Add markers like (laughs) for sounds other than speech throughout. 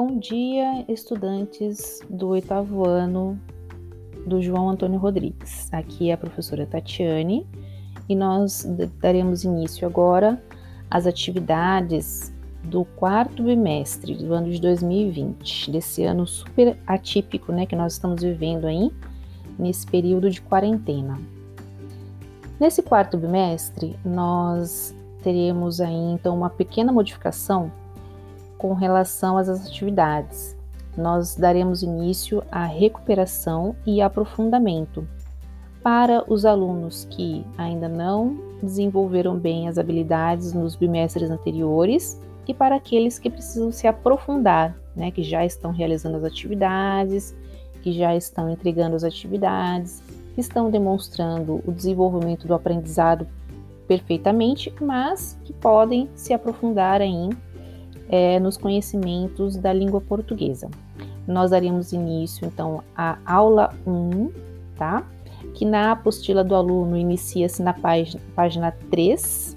Bom dia, estudantes do oitavo ano do João Antônio Rodrigues. Aqui é a professora Tatiane e nós daremos início agora às atividades do quarto bimestre do ano de 2020, desse ano super atípico, né, que nós estamos vivendo aí nesse período de quarentena. Nesse quarto bimestre, nós teremos aí então uma pequena modificação com relação às atividades. Nós daremos início à recuperação e aprofundamento para os alunos que ainda não desenvolveram bem as habilidades nos bimestres anteriores e para aqueles que precisam se aprofundar, né, que já estão realizando as atividades, que já estão entregando as atividades, que estão demonstrando o desenvolvimento do aprendizado perfeitamente, mas que podem se aprofundar em é, nos conhecimentos da língua portuguesa. Nós daremos início, então, à aula 1, tá? Que na apostila do aluno inicia-se na página, página 3,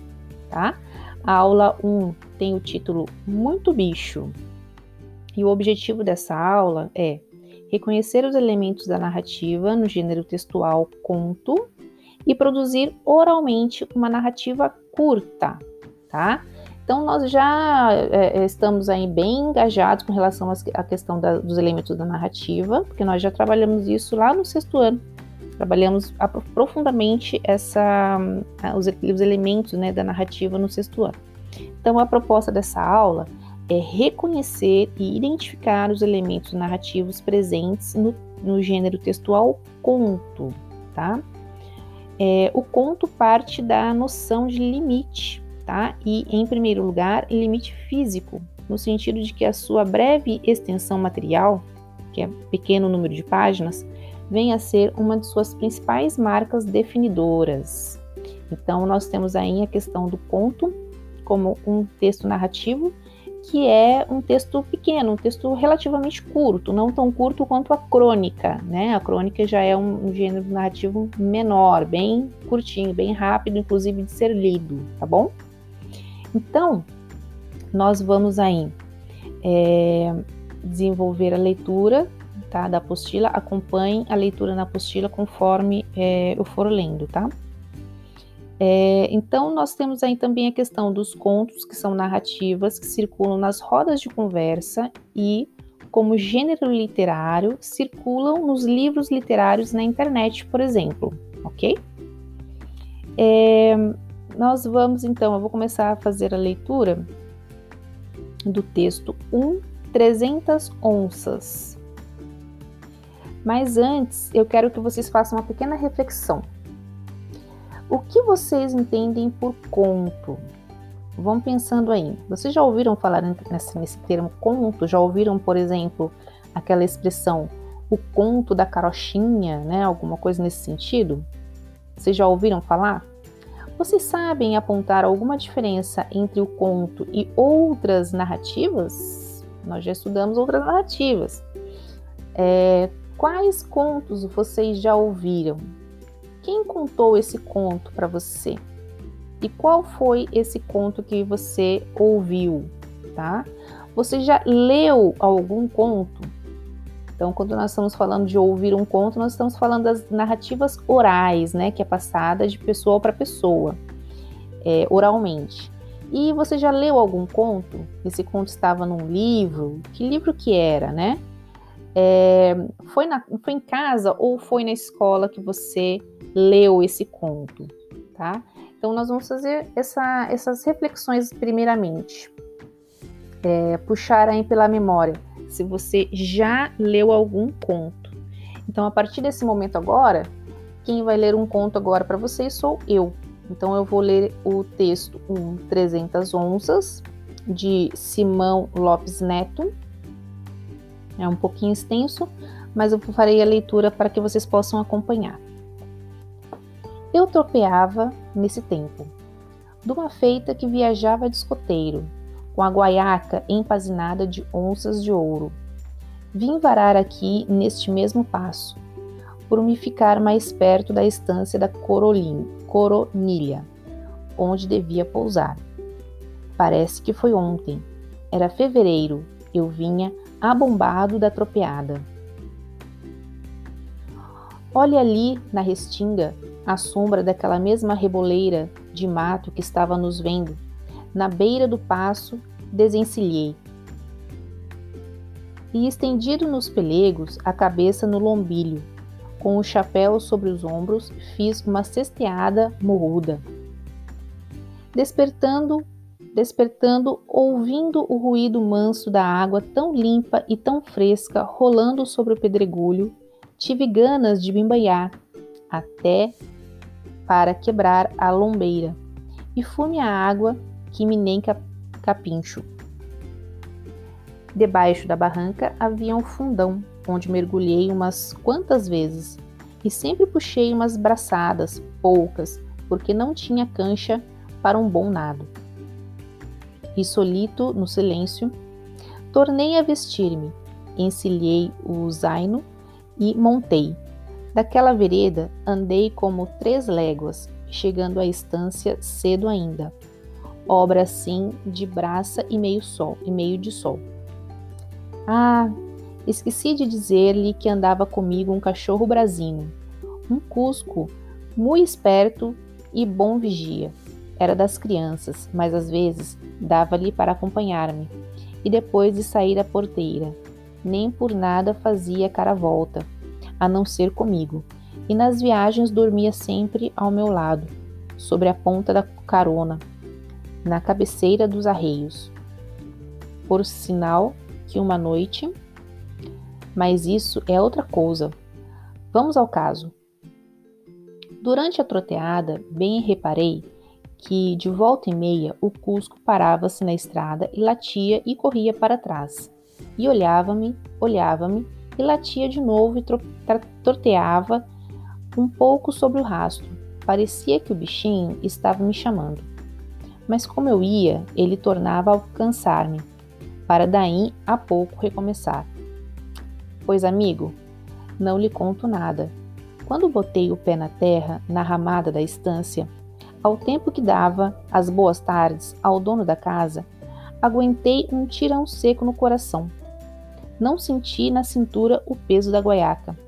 tá? A aula 1 tem o título Muito Bicho. E o objetivo dessa aula é reconhecer os elementos da narrativa no gênero textual conto e produzir oralmente uma narrativa curta, tá? Então, nós já é, é, estamos aí bem engajados com relação à questão da, dos elementos da narrativa, porque nós já trabalhamos isso lá no sexto ano. Trabalhamos profundamente essa, os, os elementos né, da narrativa no sexto ano. Então, a proposta dessa aula é reconhecer e identificar os elementos narrativos presentes no, no gênero textual conto, tá? É, o conto parte da noção de limite, tá? E, em primeiro lugar, limite físico, no sentido de que a sua breve extensão material, que é pequeno número de páginas, vem a ser uma de suas principais marcas definidoras. Então, nós temos aí a questão do conto como um texto narrativo, que é um texto pequeno, um texto relativamente curto, não tão curto quanto a crônica, né? A crônica já é um, um gênero narrativo menor, bem curtinho, bem rápido, inclusive de ser lido, tá bom? Então, nós vamos aí é, desenvolver a leitura tá, da apostila, acompanhe a leitura na apostila conforme é, eu for lendo, tá? É, então, nós temos aí também a questão dos contos, que são narrativas que circulam nas rodas de conversa e, como gênero literário, circulam nos livros literários na internet, por exemplo, ok? É, nós vamos então, eu vou começar a fazer a leitura do texto 1 300 onças. Mas antes, eu quero que vocês façam uma pequena reflexão. O que vocês entendem por conto? Vão pensando aí. Vocês já ouviram falar nesse, nesse termo conto? Já ouviram, por exemplo, aquela expressão o conto da carochinha, né? Alguma coisa nesse sentido? Vocês já ouviram falar? Vocês sabem apontar alguma diferença entre o conto e outras narrativas? Nós já estudamos outras narrativas. É, quais contos vocês já ouviram? Quem contou esse conto para você? E qual foi esse conto que você ouviu, tá? Você já leu algum conto? Então, quando nós estamos falando de ouvir um conto, nós estamos falando das narrativas orais, né, que é passada de pessoa para pessoa, é, oralmente. E você já leu algum conto? Esse conto estava num livro? Que livro que era, né? É, foi, na, foi em casa ou foi na escola que você leu esse conto, tá? Então, nós vamos fazer essa, essas reflexões primeiramente. É, puxar aí pela memória se você já leu algum conto. Então, a partir desse momento agora, quem vai ler um conto agora para vocês sou eu. Então, eu vou ler o texto um 300 onças de Simão Lopes Neto. É um pouquinho extenso, mas eu farei a leitura para que vocês possam acompanhar. Eu tropeava nesse tempo, de uma feita que viajava de escoteiro, com a guaiaca empazinada de onças de ouro. Vim varar aqui neste mesmo passo, por me ficar mais perto da estância da Coronilha, onde devia pousar. Parece que foi ontem. Era fevereiro. Eu vinha abombado da tropeada. Olhe ali na restinga a sombra daquela mesma reboleira de mato que estava nos vendo. Na beira do passo, desencilhei. E estendido nos pelegos, a cabeça no lombilho, com o chapéu sobre os ombros, fiz uma cesteada morruda. Despertando despertando, ouvindo o ruído manso da água tão limpa e tão fresca rolando sobre o pedregulho, tive ganas de me banhar, até para quebrar a lombeira, e fui a água que me nem capincho. Debaixo da barranca havia um fundão, onde mergulhei umas quantas vezes, e sempre puxei umas braçadas, poucas, porque não tinha cancha para um bom nado e solito no silêncio, tornei a vestir-me, encilhei o zaino e montei. Daquela vereda andei como três léguas, chegando à estância cedo ainda. Obra assim de braça e meio sol e meio de sol. Ah, esqueci de dizer-lhe que andava comigo um cachorro brasino, um cusco, muito esperto e bom vigia. Era das crianças, mas às vezes dava-lhe para acompanhar-me. E depois de sair à porteira, nem por nada fazia cara volta, a não ser comigo. E nas viagens dormia sempre ao meu lado, sobre a ponta da carona, na cabeceira dos arreios. Por sinal que uma noite. Mas isso é outra coisa. Vamos ao caso. Durante a troteada, bem reparei que, de volta e meia, o Cusco parava-se na estrada e latia e corria para trás. E olhava-me, olhava-me e latia de novo e torteava um pouco sobre o rastro. Parecia que o bichinho estava me chamando. Mas como eu ia, ele tornava a alcançar-me, para daí a pouco recomeçar. Pois, amigo, não lhe conto nada. Quando botei o pé na terra, na ramada da estância, ao tempo que dava as boas tardes ao dono da casa, aguentei um tirão seco no coração. Não senti na cintura o peso da guaiaca.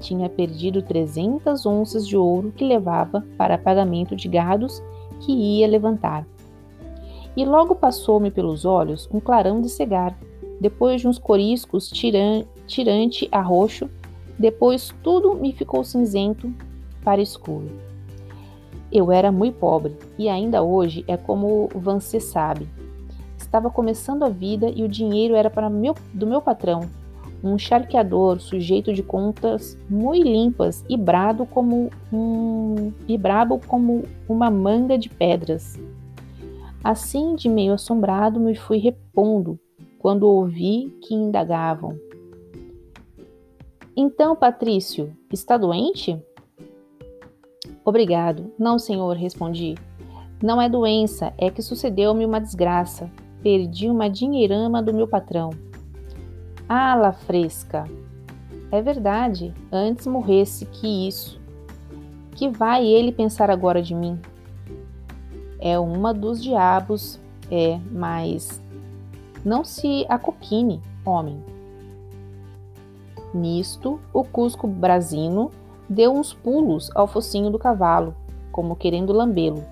Tinha perdido 300 onças de ouro que levava para pagamento de gados que ia levantar. E logo passou-me pelos olhos um clarão de cegar, depois de uns coriscos tiran tirante a roxo, depois tudo me ficou cinzento para escuro. Eu era muito pobre e ainda hoje é como você sabe. Estava começando a vida e o dinheiro era para meu, do meu patrão, um charqueador sujeito de contas muito limpas e brado como um e brabo como uma manga de pedras. Assim, de meio assombrado, me fui repondo quando ouvi que indagavam. Então, Patrício, está doente? Obrigado. Não, senhor, respondi. Não é doença, é que sucedeu-me uma desgraça. Perdi uma dinheirama do meu patrão. Ala fresca. É verdade, antes morresse que isso. Que vai ele pensar agora de mim? É uma dos diabos, é, mas não se acoquine, homem. Nisto, o Cusco Brasino deu uns pulos ao focinho do cavalo, como querendo lambê-lo,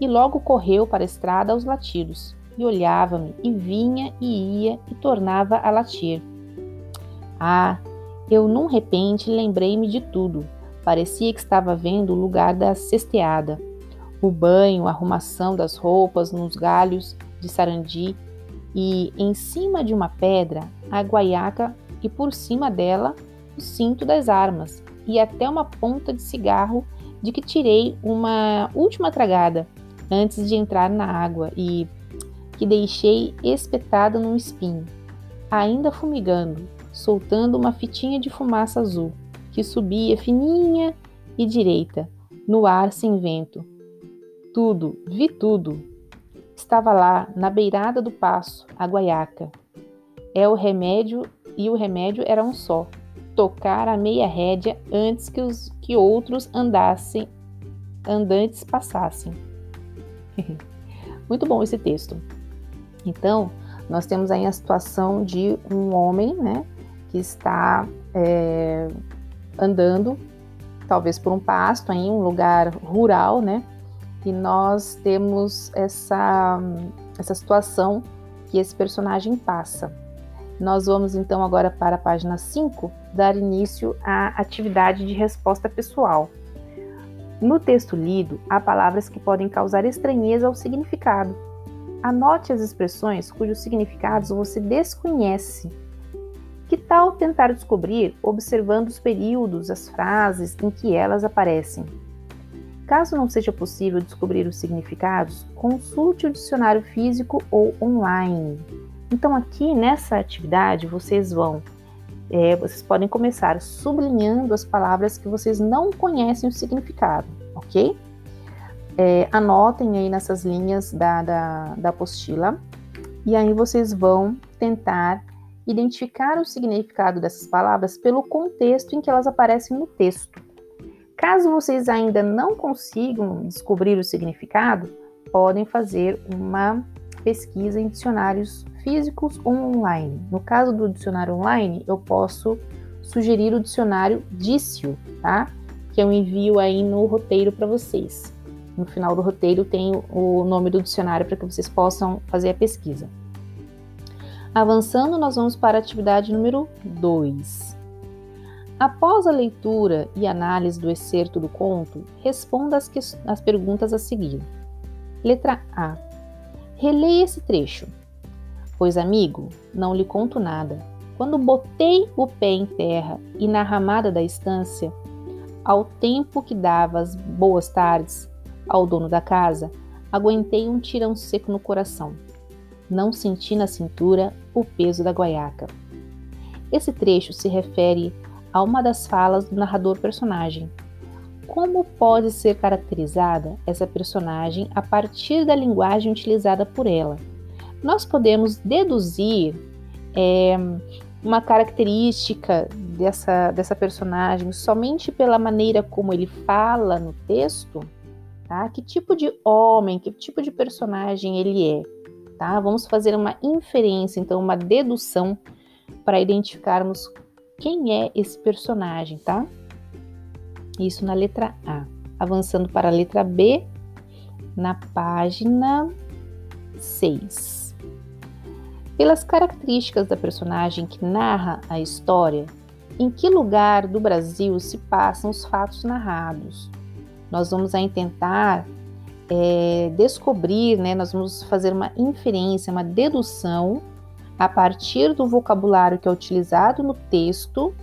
e logo correu para a estrada aos latidos, e olhava-me, e vinha e ia e tornava a latir. Ah, eu num repente lembrei-me de tudo. Parecia que estava vendo o lugar da cesteada, o banho, a arrumação das roupas nos galhos de sarandi e em cima de uma pedra a guaiaca e por cima dela o cinto das armas e até uma ponta de cigarro de que tirei uma última tragada antes de entrar na água e que deixei espetada num espinho, ainda fumigando, soltando uma fitinha de fumaça azul que subia fininha e direita, no ar sem vento. Tudo, vi tudo. Estava lá, na beirada do passo, a guaiaca. É o remédio e o remédio era um só, tocar a meia rédea antes que, os, que outros andassem, andantes passassem. (laughs) Muito bom esse texto. Então, Nós temos aí a situação de um homem, né, que está é, andando, talvez por um pasto, em um lugar rural, né, e nós temos essa, essa situação que esse personagem passa. Nós vamos então agora para a página 5 dar início à atividade de resposta pessoal. No texto lido, há palavras que podem causar estranheza ao significado. Anote as expressões cujos significados você desconhece. Que tal tentar descobrir observando os períodos, as frases em que elas aparecem? Caso não seja possível descobrir os significados, consulte o dicionário físico ou online. Então, aqui nessa atividade, vocês vão, é, vocês podem começar sublinhando as palavras que vocês não conhecem o significado, ok? É, anotem aí nessas linhas da, da, da apostila e aí vocês vão tentar identificar o significado dessas palavras pelo contexto em que elas aparecem no texto. Caso vocês ainda não consigam descobrir o significado, podem fazer uma pesquisa em dicionários físicos ou online. No caso do dicionário online, eu posso sugerir o dicionário Dício, tá? Que eu envio aí no roteiro para vocês. No final do roteiro tem o nome do dicionário para que vocês possam fazer a pesquisa. Avançando, nós vamos para a atividade número 2. Após a leitura e análise do excerto do conto, responda as, as perguntas a seguir. Letra A. Releia esse trecho. Pois, amigo, não lhe conto nada. Quando botei o pé em terra e na ramada da estância, ao tempo que dava as boas tardes ao dono da casa, aguentei um tirão seco no coração. Não senti na cintura o peso da guaiaca. Esse trecho se refere a uma das falas do narrador personagem. Como pode ser caracterizada essa personagem a partir da linguagem utilizada por ela? nós podemos deduzir é, uma característica dessa, dessa personagem somente pela maneira como ele fala no texto, tá? Que tipo de homem, que tipo de personagem ele é, tá? Vamos fazer uma inferência, então uma dedução para identificarmos quem é esse personagem, tá? Isso na letra A. Avançando para a letra B, na página 6. Pelas características da personagem que narra a história, em que lugar do Brasil se passam os fatos narrados? Nós vamos aí tentar é, descobrir, né, nós vamos fazer uma inferência, uma dedução a partir do vocabulário que é utilizado no texto,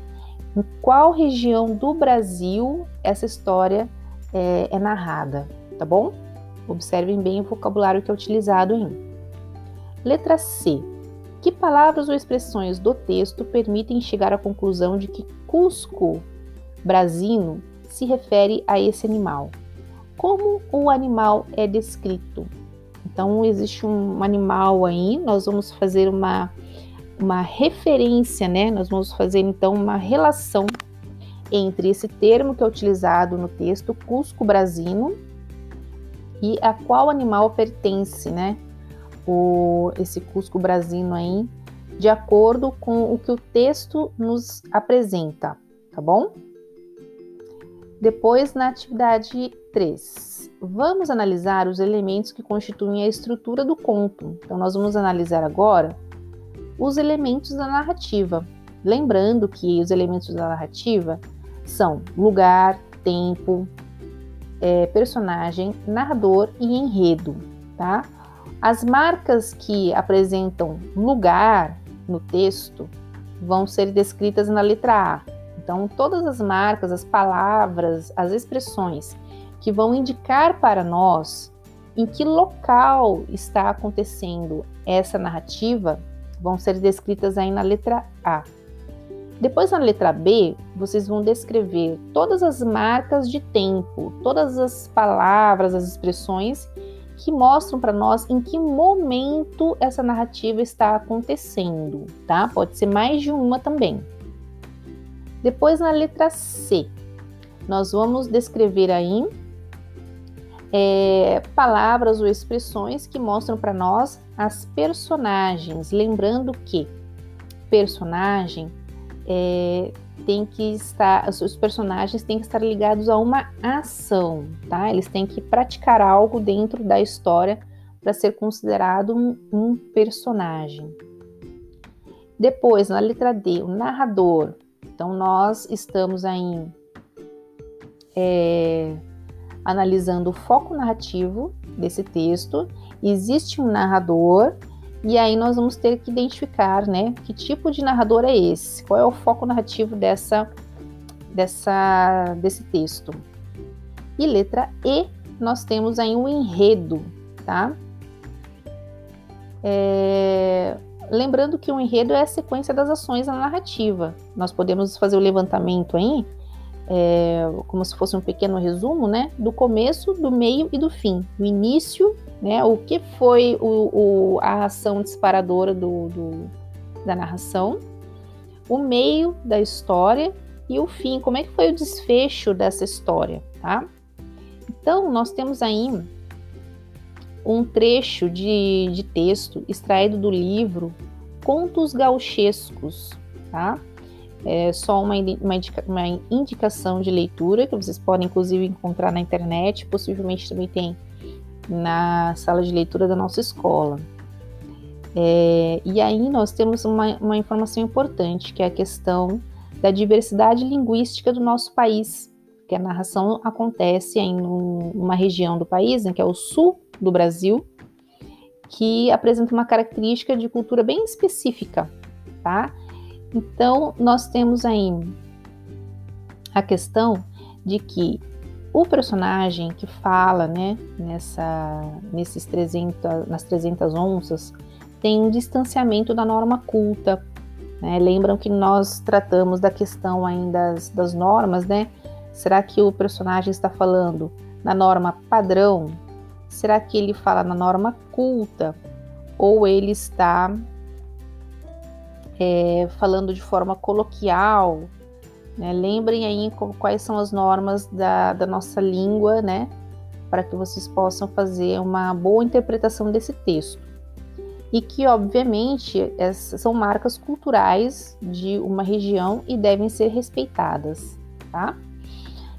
em qual região do Brasil essa história é, é narrada, tá bom? Observem bem o vocabulário que é utilizado em. Letra C. Que palavras ou expressões do texto permitem chegar à conclusão de que Cusco brasino se refere a esse animal? Como o animal é descrito? Então, existe um animal aí, nós vamos fazer uma, uma referência, né? Nós vamos fazer então uma relação entre esse termo que é utilizado no texto, Cusco brasino, e a qual animal pertence, né? o, esse Cusco Brasino aí, de acordo com o que o texto nos apresenta, tá bom? Depois, na atividade 3, vamos analisar os elementos que constituem a estrutura do conto. Então, nós vamos analisar agora os elementos da narrativa. Lembrando que os elementos da narrativa são lugar, tempo, é, personagem, narrador e enredo, tá? As marcas que apresentam lugar no texto vão ser descritas na letra A. Então, todas as marcas, as palavras, as expressões que vão indicar para nós em que local está acontecendo essa narrativa vão ser descritas aí na letra A. Depois, na letra B, vocês vão descrever todas as marcas de tempo, todas as palavras, as expressões que mostram para nós em que momento essa narrativa está acontecendo, tá? Pode ser mais de uma também. Depois, na letra C, nós vamos descrever aí é, palavras ou expressões que mostram para nós as personagens. Lembrando que personagem é, tem que estar, os personagens têm que estar ligados a uma ação, tá? Eles têm que praticar algo dentro da história para ser considerado um, um, personagem. Depois, na letra D, o narrador. Então, nós estamos aí é, analisando o foco narrativo desse texto. Existe um narrador e aí nós vamos ter que identificar, né, que tipo de narrador é esse, qual é o foco narrativo dessa, dessa, desse texto. E letra E, nós temos aí um enredo, tá? É, lembrando que o enredo é a sequência das ações na narrativa. Nós podemos fazer o levantamento aí é, como se fosse um pequeno resumo, né, do começo, do meio e do fim. O início, né, o que foi o, o, a ação disparadora do, do, da narração, o meio da história e o fim, como é que foi o desfecho dessa história, tá? Então, nós temos aí um trecho de, de texto extraído do livro Contos Gauchescos, tá? É só uma, uma, indica, uma, indicação de leitura que vocês podem inclusive encontrar na internet, possivelmente também tem na sala de leitura da nossa escola. É, e aí nós temos uma, uma informação importante, que é a questão da diversidade linguística do nosso país, que a narração acontece em uma região do país, né, que é o sul do Brasil, que apresenta uma característica de cultura bem específica, tá? Então, nós temos aí a questão de que o personagem que fala, né, nessa, nesses 300, nas 300 onças, tem um distanciamento da norma culta. Né? Lembram que nós tratamos da questão ainda das, das normas, né? Será que o personagem está falando na norma padrão? Será que ele fala na norma culta? Ou ele está é, falando de forma coloquial. Né? Lembrem aí quais são as normas da, da nossa língua, né? Para que vocês possam fazer uma boa interpretação desse texto. E que, obviamente, são marcas culturais de uma região e devem ser respeitadas, tá?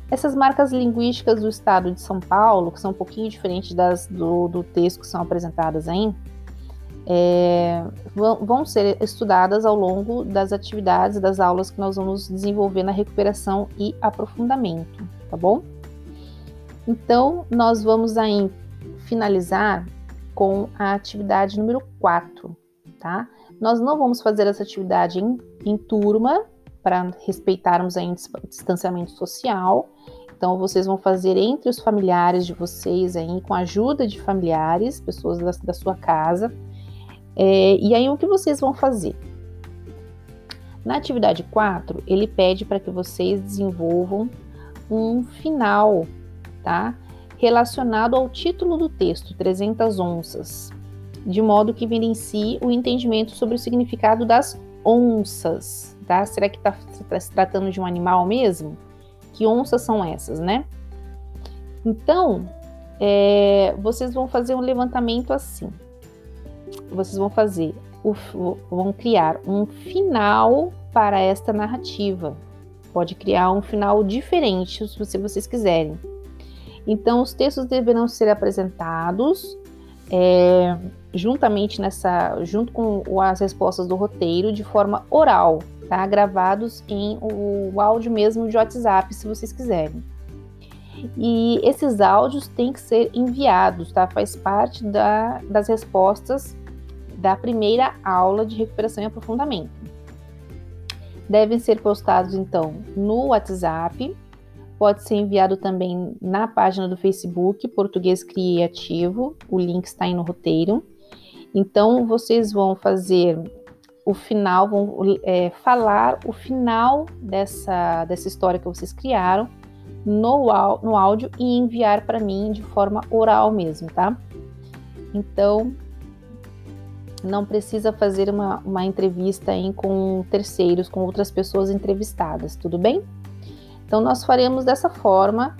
Essas marcas linguísticas do estado de São Paulo, que são um pouquinho diferentes das do, do texto que são apresentadas aí, é, vão ser estudadas ao longo das atividades das aulas que nós vamos desenvolver na recuperação e aprofundamento, tá bom? Então, nós vamos aí finalizar com a atividade número 4, tá? Nós não vamos fazer essa atividade em, em turma, para respeitarmos aí o distanciamento social. Então, vocês vão fazer entre os familiares de vocês aí, com a ajuda de familiares, pessoas da, da sua casa, é, e aí, o que vocês vão fazer? Na atividade 4, ele pede para que vocês desenvolvam um final, tá? Relacionado ao título do texto, 300 onças, de modo que evidencie o entendimento sobre o significado das onças, tá? Será que está tá se tratando de um animal mesmo? Que onças são essas, né? Então, é, vocês vão fazer um levantamento assim vocês vão fazer, o, vão criar um final para esta narrativa. Pode criar um final diferente se vocês quiserem. Então, os textos deverão ser apresentados é, juntamente nessa, junto com as respostas do roteiro, de forma oral, tá? Gravados em o áudio mesmo de WhatsApp, se vocês quiserem. E esses áudios têm que ser enviados, tá? Faz parte da, das respostas da primeira aula de recuperação e aprofundamento. Devem ser postados então no WhatsApp, pode ser enviado também na página do Facebook Português Criativo, o link está aí no roteiro. Então vocês vão fazer o final, vão é, falar o final dessa, dessa história que vocês criaram no, no áudio e enviar para mim de forma oral mesmo, tá? Então, não precisa fazer uma, uma entrevista em, com terceiros, com outras pessoas entrevistadas, tudo bem? Então, nós faremos dessa forma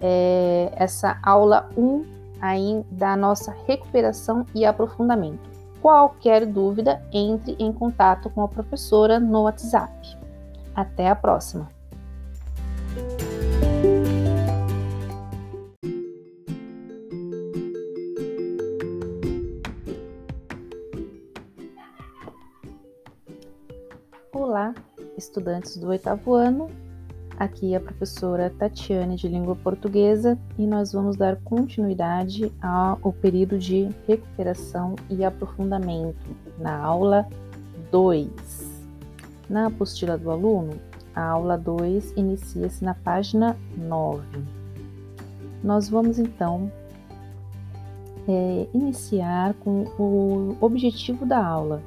é, essa aula 1 aí da nossa recuperação e aprofundamento. Qualquer dúvida, entre em contato com a professora no WhatsApp. Até a próxima! Olá, estudantes do oitavo ano. Aqui é a professora Tatiane de Língua Portuguesa e nós vamos dar continuidade ao período de recuperação e aprofundamento na aula 2. Na apostila do aluno, a aula 2 inicia-se na página 9. Nós vamos então é, iniciar com o objetivo da aula,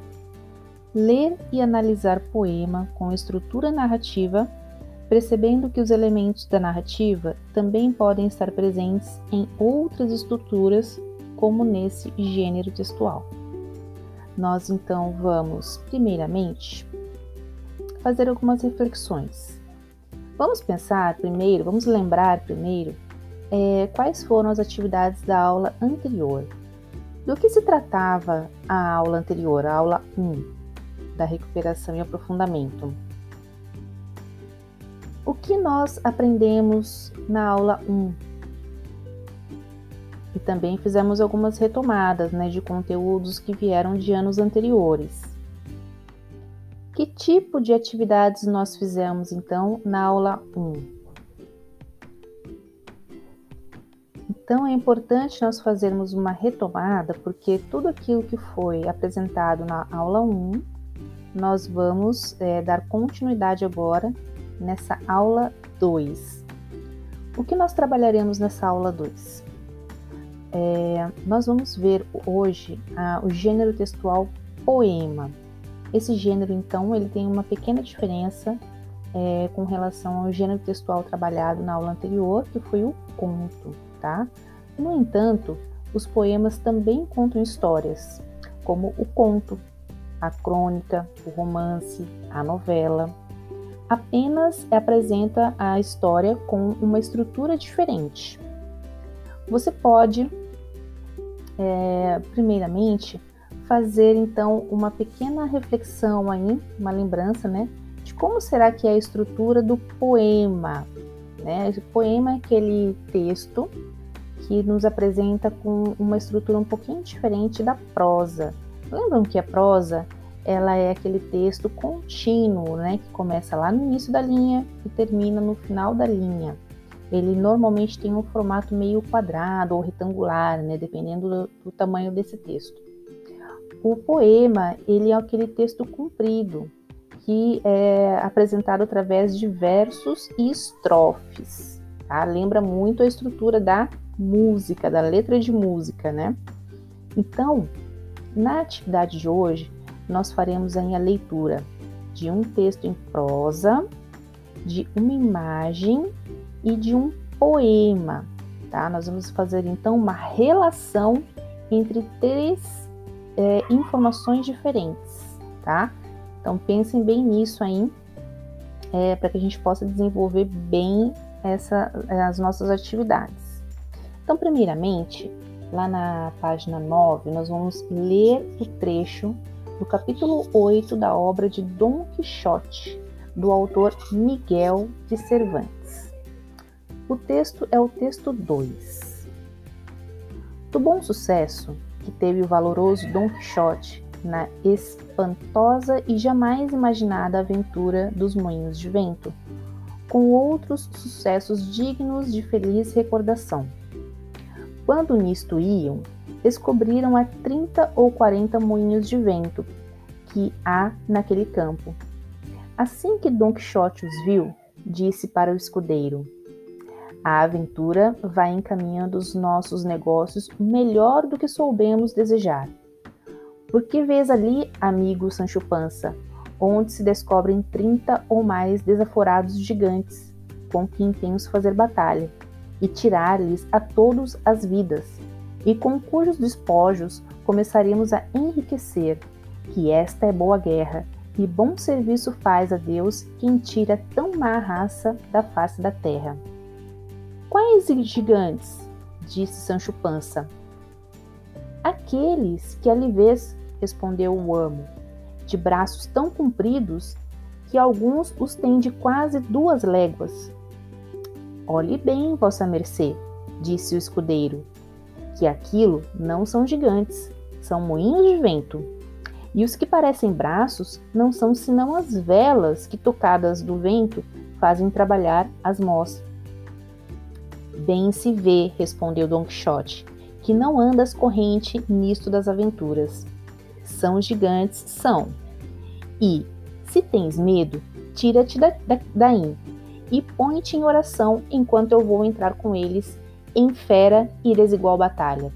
ler e analisar poema com estrutura narrativa, percebendo que os elementos da narrativa também podem estar presentes em outras estruturas, como nesse gênero textual. Nós então vamos, primeiramente, fazer algumas reflexões. Vamos pensar primeiro, vamos lembrar primeiro é, quais foram as atividades da aula anterior. Do que se tratava a aula anterior, a aula 1? Da recuperação e aprofundamento. O que nós aprendemos na aula 1? E também fizemos algumas retomadas né, de conteúdos que vieram de anos anteriores. Que tipo de atividades nós fizemos então na aula 1? Então é importante nós fazermos uma retomada, porque tudo aquilo que foi apresentado na aula 1 nós vamos é, dar continuidade agora nessa aula 2. O que nós trabalharemos nessa aula 2? É, nós vamos ver hoje ah, o gênero textual poema. Esse gênero, então, ele tem uma pequena diferença é, com relação ao gênero textual trabalhado na aula anterior, que foi o conto, tá? No entanto, os poemas também contam histórias, como o conto, a crônica, o romance, a novela. Apenas apresenta a história com uma estrutura diferente. Você pode, é, primeiramente, fazer então uma pequena reflexão aí, uma lembrança, né, de como será que é a estrutura do poema. Né? O poema é aquele texto que nos apresenta com uma estrutura um pouquinho diferente da prosa. Lembram que a prosa ela é aquele texto contínuo, né, que começa lá no início da linha e termina no final da linha. Ele normalmente tem um formato meio quadrado ou retangular, né, dependendo do, do tamanho desse texto. O poema, ele é aquele texto comprido, que é apresentado através de versos e estrofes. Tá? Lembra muito a estrutura da música, da letra de música, né? Então, na atividade de hoje, nós faremos aí a leitura de um texto em prosa, de uma imagem e de um poema, tá? Nós vamos fazer então uma relação entre três é, informações diferentes, tá? Então pensem bem nisso aí, é, para que a gente possa desenvolver bem essa, as nossas atividades. Então, primeiramente, lá na página 9, nós vamos ler o trecho do capítulo 8 da obra de Dom Quixote, do autor Miguel de Cervantes. O texto é o texto 2. Do bom sucesso que teve o valoroso Dom Quixote na espantosa e jamais imaginada aventura dos moinhos de vento, com outros sucessos dignos de feliz recordação. Quando nisto iam, descobriram a 30 ou 40 moinhos de vento que há naquele campo. Assim que Don Quixote os viu, disse para o escudeiro: A aventura vai encaminhando os nossos negócios melhor do que soubemos desejar. Porque vês ali, amigo Sancho Pança, onde se descobrem 30 ou mais desaforados gigantes, com quem temos fazer batalha, e tirar-lhes a todos as vidas e com cujos despojos começaremos a enriquecer, que esta é boa guerra, e bom serviço faz a Deus quem tira tão má raça da face da terra. Quais gigantes? disse Sancho Pança. Aqueles que ali vês, respondeu o amo, de braços tão compridos que alguns os têm de quase duas léguas. Olhe bem, vossa mercê, disse o escudeiro, que aquilo não são gigantes, são moinhos de vento. E os que parecem braços não são senão as velas que, tocadas do vento, fazem trabalhar as mós. Bem se vê, respondeu Don Quixote, que não andas corrente nisto das aventuras. São gigantes, são. E, se tens medo, tira-te da, da, daí e põe-te em oração enquanto eu vou entrar com eles em fera e desigual batalha.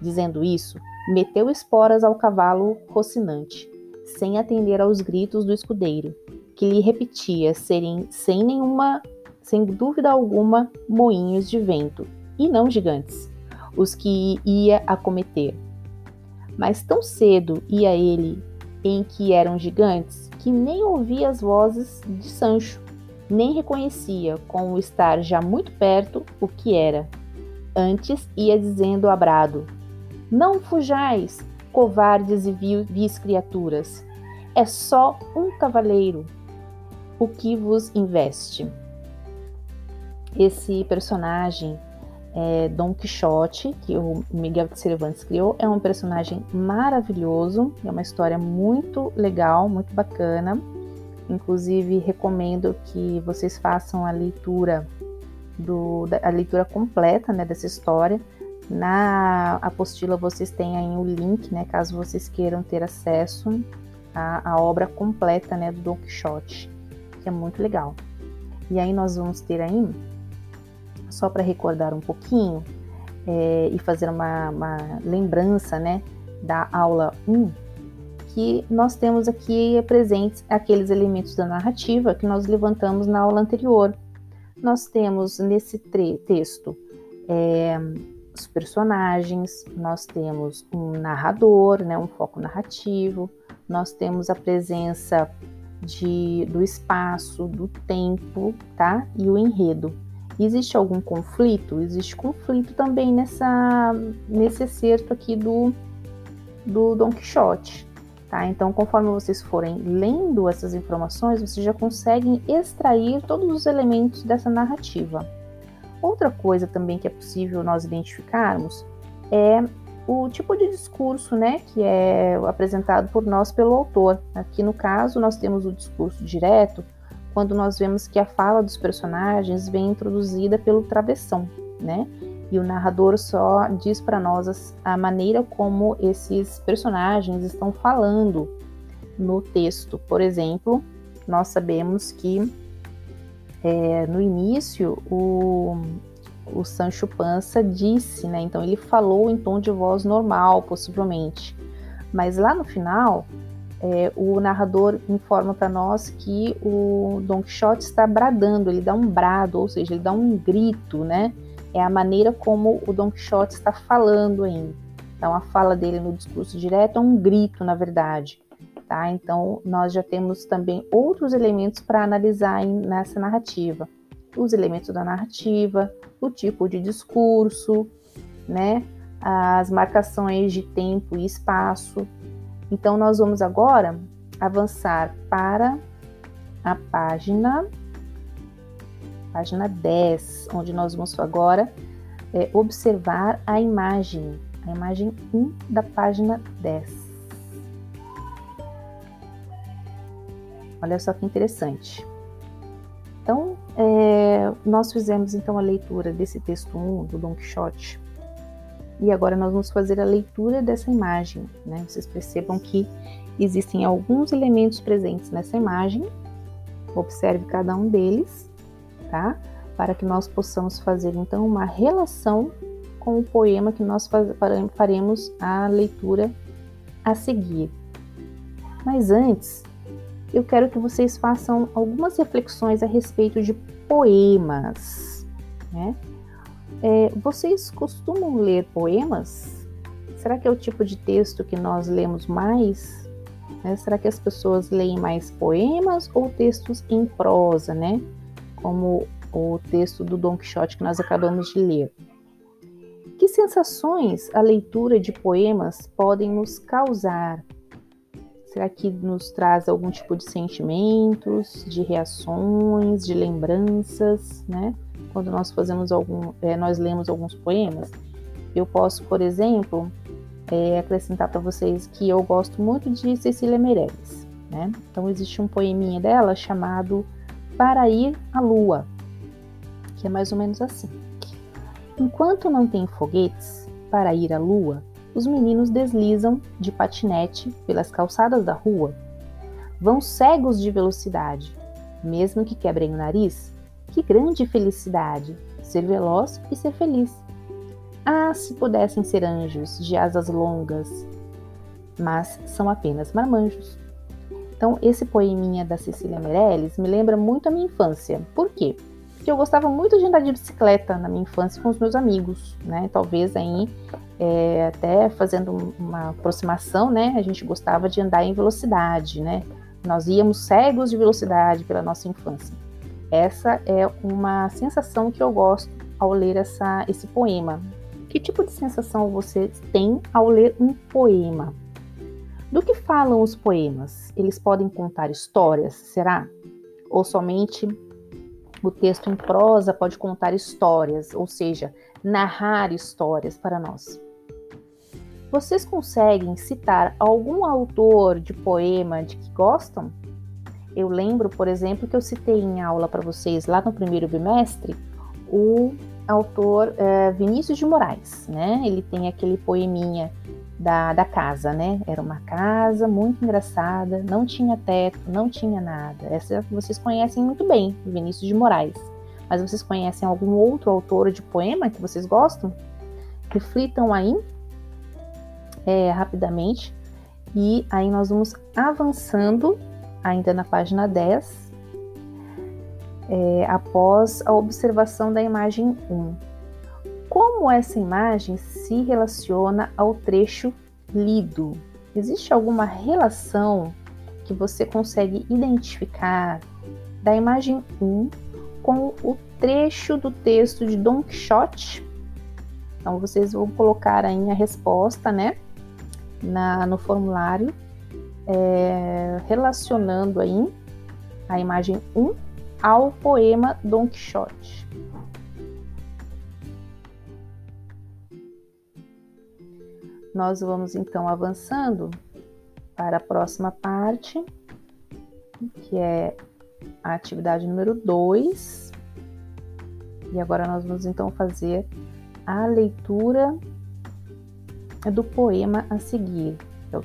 Dizendo isso, meteu esporas ao cavalo rocinante, sem atender aos gritos do escudeiro, que lhe repetia serem sem nenhuma, sem dúvida alguma, moinhos de vento, e não gigantes, os que ia acometer. Mas tão cedo ia ele em que eram gigantes, que nem ouvia as vozes de Sancho, nem reconhecia, com o estar já muito perto, o que era. Antes ia dizendo a brado: Não fujais, covardes e vis criaturas. É só um cavaleiro o que vos investe. Esse personagem é, Dom Quixote, que o Miguel de Cervantes criou, é um personagem maravilhoso, é uma história muito legal, muito bacana. Inclusive, recomendo que vocês façam a leitura do, a leitura completa né, dessa história. Na apostila vocês têm aí o link, né, caso vocês queiram ter acesso à, à obra completa né, do Don Quixote, que é muito legal. E aí nós vamos ter aí, só para recordar um pouquinho é, e fazer uma, uma lembrança né, da aula 1, que nós temos aqui presentes aqueles elementos da narrativa que nós levantamos na aula anterior. Nós temos nesse texto é, os personagens, nós temos um narrador, né, um foco narrativo, nós temos a presença de, do espaço, do tempo, tá? E o enredo. Existe algum conflito? Existe conflito também nessa, nesse excerto aqui do, do Dom Quixote. Tá? Então, conforme vocês forem lendo essas informações, vocês já conseguem extrair todos os elementos dessa narrativa. Outra coisa também que é possível nós identificarmos é o tipo de discurso né, que é apresentado por nós pelo autor. Aqui no caso, nós temos o discurso direto, quando nós vemos que a fala dos personagens vem introduzida pelo travessão, né? E o narrador só diz para nós a maneira como esses personagens estão falando no texto. Por exemplo, nós sabemos que é, no início o, o Sancho Panza disse, né? Então ele falou em tom de voz normal, possivelmente. Mas lá no final, é, o narrador informa para nós que o Don Quixote está bradando, ele dá um brado, ou seja, ele dá um grito, né? É a maneira como o Don Quixote está falando ainda. Então, a fala dele no discurso direto é um grito, na verdade. Tá? Então, nós já temos também outros elementos para analisar nessa narrativa. Os elementos da narrativa, o tipo de discurso, né? as marcações de tempo e espaço. Então, nós vamos agora avançar para a página página 10, onde nós vamos agora é, observar a imagem, a imagem 1 da página 10. Olha só que interessante. Então, é, nós fizemos então a leitura desse texto 1 do Don Quixote e agora nós vamos fazer a leitura dessa imagem. Né? Vocês percebam que existem alguns elementos presentes nessa imagem, observe cada um deles tá? Para que nós possamos fazer então uma relação com o poema que nós faremos a leitura a seguir. Mas antes, eu quero que vocês façam algumas reflexões a respeito de poemas. Né? É, vocês costumam ler poemas? Será que é o tipo de texto que nós lemos mais? Né? Será que as pessoas leem mais poemas ou textos em prosa, né? Como o texto do Don Quixote que nós acabamos de ler. Que sensações a leitura de poemas podem nos causar? Será que nos traz algum tipo de sentimentos, de reações, de lembranças, né? Quando nós fazemos algum, é, nós lemos alguns poemas, eu posso, por exemplo, é, acrescentar para vocês que eu gosto muito de Cecília Meirelles, né? Então existe um poeminha dela chamado Para Ir à Lua, que é mais ou menos assim. Enquanto não tem foguetes para ir à Lua, os meninos deslizam de patinete pelas calçadas da rua. Vão cegos de velocidade, mesmo que quebrem o nariz. Que grande felicidade! Ser veloz e ser feliz. Ah, se pudessem ser anjos de asas longas! Mas são apenas marmanjos. Então, esse poeminha da Cecília Meirelles me lembra muito a minha infância. Por quê? Porque eu gostava muito de andar de bicicleta na minha infância com os meus amigos, né? Talvez aí é, até fazendo uma aproximação, né? A gente gostava de andar em velocidade, né? Nós íamos cegos de velocidade pela nossa infância. Essa é uma sensação que eu gosto ao ler essa, esse poema. Que tipo de sensação você tem ao ler um poema? Do que falam os poemas? Eles podem contar histórias, será? Ou somente o texto em prosa pode contar histórias, ou seja, narrar histórias para nós? Vocês conseguem citar algum autor de poema de que gostam? Eu lembro, por exemplo, que eu citei em aula para vocês lá no primeiro bimestre o autor é, Vinícius de Moraes, né? Ele tem aquele poeminha da, da casa, né? Era uma casa muito engraçada, não tinha teto, não tinha nada. Essa vocês conhecem muito bem, Vinícius de Moraes. Mas vocês conhecem algum outro autor de poema que vocês gostam? Reflitam aí é, rapidamente. E aí nós vamos avançando ainda na página 10, é, após a observação da imagem 1. Como essa imagem se relaciona ao trecho lido? Existe alguma relação que você consegue identificar da imagem 1 com o trecho do texto de Don Quixote? Então vocês vão colocar aí a resposta, né? na, no formulário, é, relacionando aí a imagem 1 ao poema Don Quixote. Nós vamos então avançando para a próxima parte, que é a atividade número 2. E agora nós vamos então fazer a leitura do poema a seguir, é o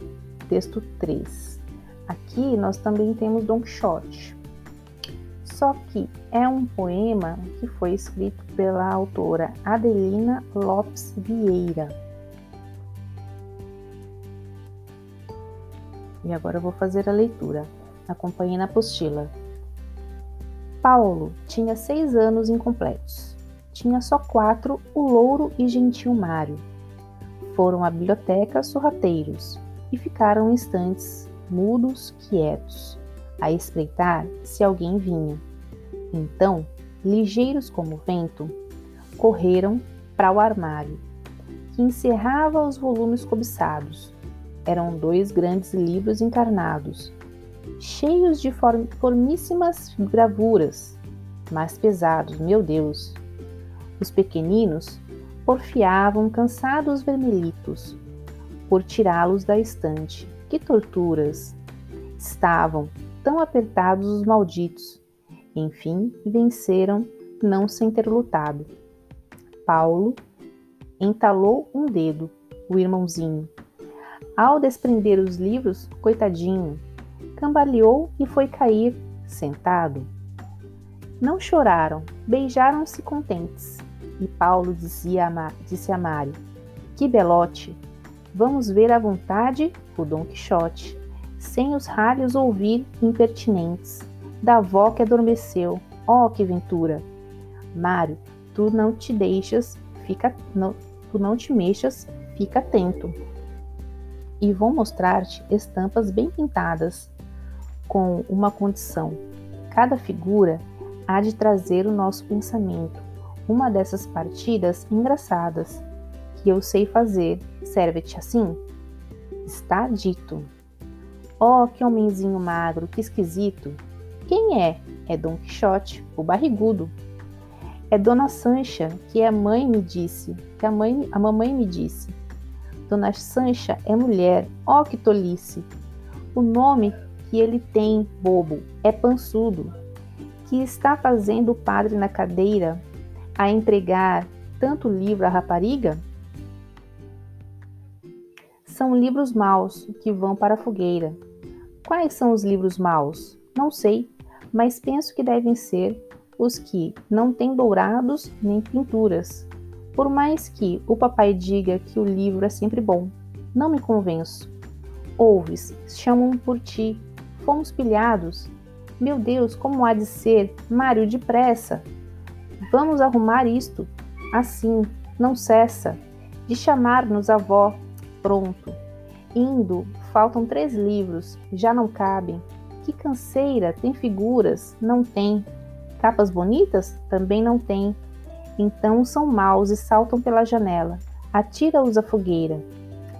texto 3. Aqui nós também temos Don Quixote. Só que é um poema que foi escrito pela autora Adelina Lopes Vieira. E agora eu vou fazer a leitura. Acompanhe na apostila. Paulo tinha seis anos incompletos. Tinha só quatro o louro e gentil Mário foram à biblioteca sorrateiros e ficaram instantes, mudos, quietos, a espreitar se alguém vinha. Então, ligeiros como o vento, correram para o armário, que encerrava os volumes cobiçados. Eram dois grandes livros encarnados, cheios de formíssimas gravuras, mas pesados, meu Deus. Os pequeninos porfiavam cansados vermelhitos por tirá-los da estante. Que torturas! Estavam tão apertados os malditos. Enfim, venceram, não sem ter lutado. Paulo entalou um dedo, o irmãozinho. Ao desprender os livros, coitadinho, cambaleou e foi cair, sentado. Não choraram, beijaram-se contentes. E Paulo dizia a disse a Mário: Que belote! Vamos ver à vontade o Dom Quixote, sem os ralhos ouvir impertinentes, da avó que adormeceu. Oh, que ventura! Mário, tu não te deixas, fica, não, tu não te mexas, fica atento. E vou mostrar-te estampas bem pintadas, com uma condição. Cada figura há de trazer o nosso pensamento uma dessas partidas engraçadas que eu sei fazer. Serve-te assim? Está dito. Oh, que homenzinho magro, que esquisito! Quem é? É Dom Quixote, o barrigudo. É Dona Sancha, que a mãe me disse, que a mãe, a mamãe me disse. Dona Sancha é mulher, oh que tolice! O nome que ele tem, bobo, é Pansudo, que está fazendo o padre na cadeira a entregar tanto livro à rapariga? São livros maus que vão para a fogueira. Quais são os livros maus? Não sei, mas penso que devem ser os que não têm dourados nem pinturas. Por mais que o papai diga que o livro é sempre bom, não me convenço. Ouves, chamam por ti, fomos pilhados. Meu Deus, como há de ser? Mário, depressa! Vamos arrumar isto. Assim, não cessa de chamar-nos avó. Pronto. Indo, faltam três livros, já não cabem. Que canseira, tem figuras? Não tem. Capas bonitas? Também não tem. Então são maus e saltam pela janela. Atira-os à fogueira.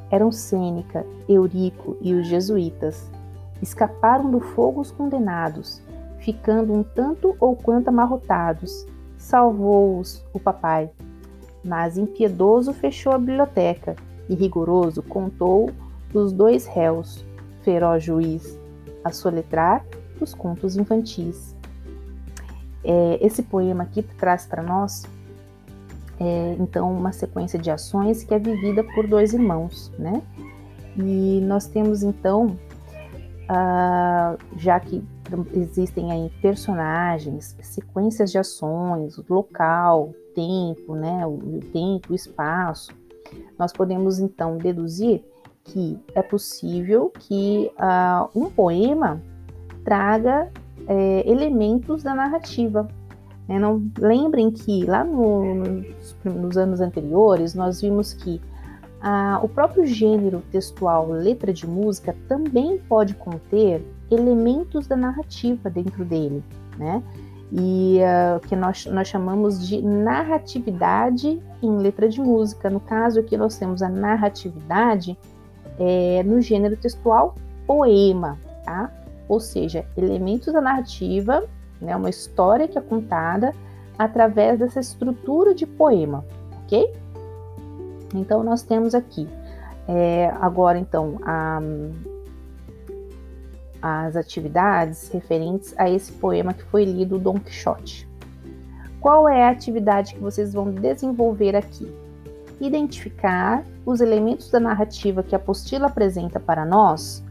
Eram Sêneca, Eurico e os jesuítas. Escaparam do fogo os condenados, ficando um tanto ou quanto amarrotados. Salvou-os o papai. Mas impiedoso fechou a biblioteca e rigoroso contou os dois réus, feroz juiz, a soletrar os contos infantis. É, esse poema aqui traz para nós, é, então, uma sequência de ações que é vivida por dois irmãos, né? E nós temos, então, ah, já que existem aí personagens, sequências de ações, local, tempo, né? O tempo, o espaço, nós podemos então deduzir que é possível que uh, um poema traga é, elementos da narrativa. Né? Não, lembrem que lá no, nos, nos, anos anteriores nós vimos que uh, o próprio gênero textual letra de música também pode conter elementos da narrativa dentro dele, né? E uh, que nós, nós chamamos de narratividade em letra de música. No caso aqui nós temos a narratividade é, no gênero textual poema, tá? Ou seja, elementos da narrativa, né, uma história que é contada através dessa estrutura de poema, ok? Então nós temos aqui é, agora então a, as atividades referentes a esse poema que foi lido Dom Quixote. Qual é a atividade que vocês vão desenvolver aqui? Identificar os elementos da narrativa que a apostila apresenta para nós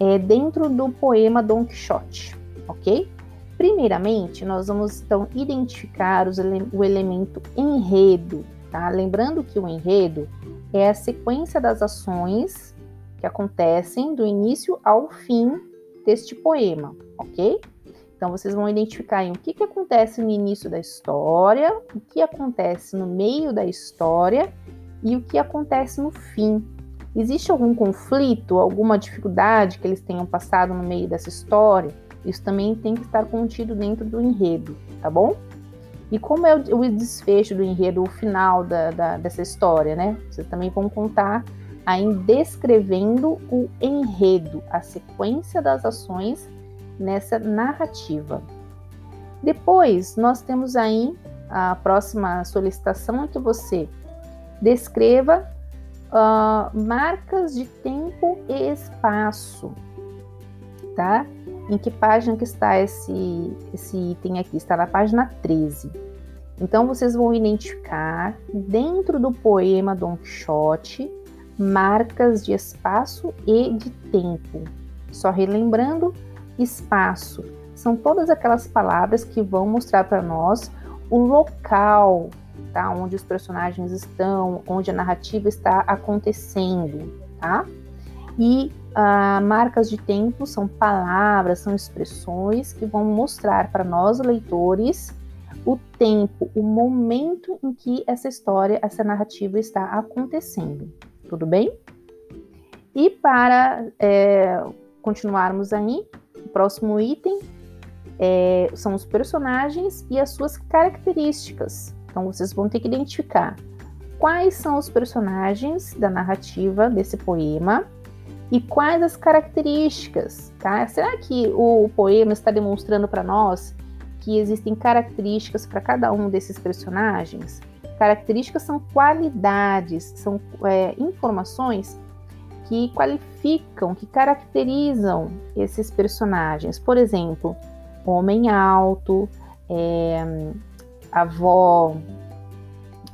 é, dentro do poema Dom Quixote, ok? Primeiramente, nós vamos então identificar ele o elemento enredo, tá? Lembrando que o enredo é a sequência das ações que acontecem do início ao fim deste poema, ok? Então vocês vão identificar o que, que acontece no início da história, o que acontece no meio da história e o que acontece no fim. Existe algum conflito, alguma dificuldade que eles tenham passado no meio dessa história? Isso também tem que estar contido dentro do enredo, tá bom? E como é o desfecho do enredo, o final da, da, dessa história, né? Vocês também vão contar aí descrevendo o enredo, a sequência das ações nessa narrativa. Depois, nós temos aí a próxima solicitação é que você descreva uh, marcas de tempo e espaço, tá? Em que página que está esse, esse item aqui? Está na página 13. Então, vocês vão identificar dentro do poema Don Quixote marcas de espaço e de tempo. Só relembrando, espaço são todas aquelas palavras que vão mostrar para nós o local, tá? Onde os personagens estão, onde a narrativa está acontecendo, tá? E ah, marcas de tempo são palavras, são expressões que vão mostrar para nós leitores o tempo, o momento em que essa história, essa narrativa está acontecendo tudo bem? E para é, continuarmos aí, o próximo item é, são os personagens e as suas características. Então vocês vão ter que identificar quais são os personagens da narrativa desse poema e quais as características, tá? Será que o poema está demonstrando para nós que existem características para cada um desses personagens? Características são qualidades, são é, informações que qualificam, que caracterizam esses personagens. Por exemplo, homem alto, é, avó.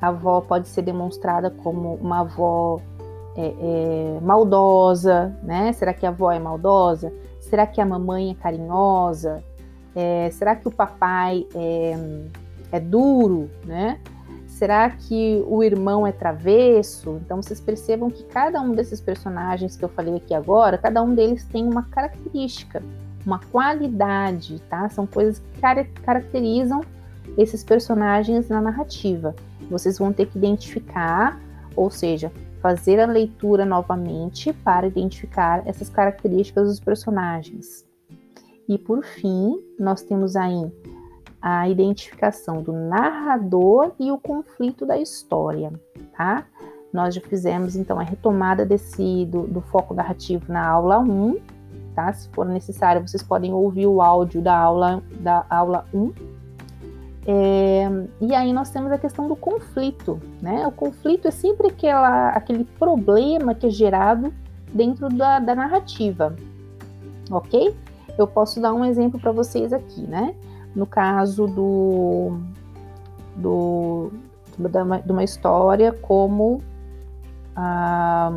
A avó pode ser demonstrada como uma avó é, é, maldosa, né? Será que a avó é maldosa? Será que a mamãe é carinhosa? É, será que o papai é, é duro, né? Será que o irmão é travesso? Então vocês percebam que cada um desses personagens que eu falei aqui agora, cada um deles tem uma característica, uma qualidade, tá? São coisas que caracterizam esses personagens na narrativa. Vocês vão ter que identificar, ou seja, fazer a leitura novamente para identificar essas características dos personagens. E por fim, nós temos aí a identificação do narrador e o conflito da história, tá? Nós já fizemos então a retomada desse do, do foco narrativo na aula 1, tá? Se for necessário, vocês podem ouvir o áudio da aula da aula 1. É, e aí nós temos a questão do conflito, né? O conflito é sempre aquela, aquele problema que é gerado dentro da, da narrativa, ok? Eu posso dar um exemplo para vocês aqui, né? no caso do, do de uma história como ah,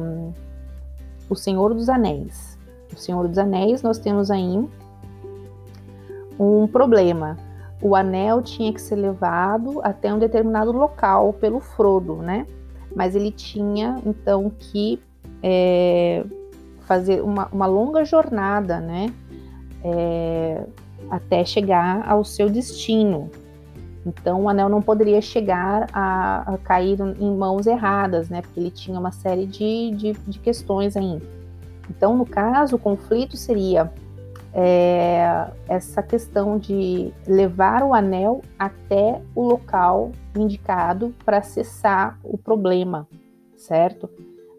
O Senhor dos Anéis. O Senhor dos Anéis, nós temos aí um problema. O anel tinha que ser levado até um determinado local pelo Frodo, né? Mas ele tinha então que é, fazer uma, uma longa jornada, né? É, até chegar ao seu destino. Então o anel não poderia chegar a, a cair em mãos erradas, né? Porque ele tinha uma série de, de, de questões aí. Então, no caso, o conflito seria é, essa questão de levar o anel até o local indicado para cessar o problema, certo?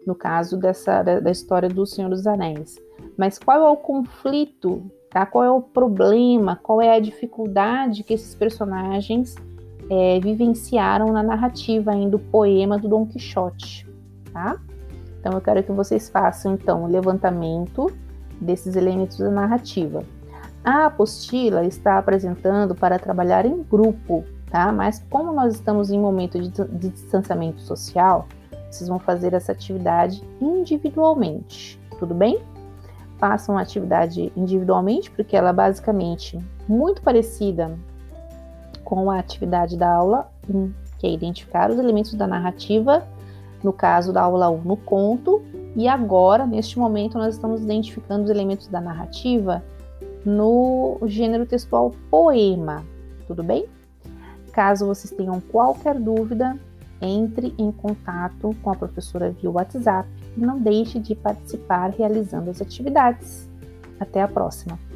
No caso dessa da, da história do Senhor dos Anéis. Mas qual é o conflito tá? Qual é o problema, qual é a dificuldade que esses personagens é, vivenciaram na narrativa ainda do poema do Dom Quixote, tá? Então eu quero que vocês façam então o levantamento desses elementos da narrativa. A apostila está apresentando para trabalhar em grupo, tá? Mas como nós estamos em momento de, de distanciamento social, vocês vão fazer essa atividade individualmente, tudo bem? façam a atividade individualmente, porque ela é basicamente muito parecida com a atividade da aula 1, que é identificar os elementos da narrativa, no caso da aula 1, no conto, e agora, neste momento, nós estamos identificando os elementos da narrativa no gênero textual poema, tudo bem? Caso vocês tenham qualquer dúvida, entre em contato com a professora via WhatsApp e não deixe de participar realizando as atividades. Até a próxima!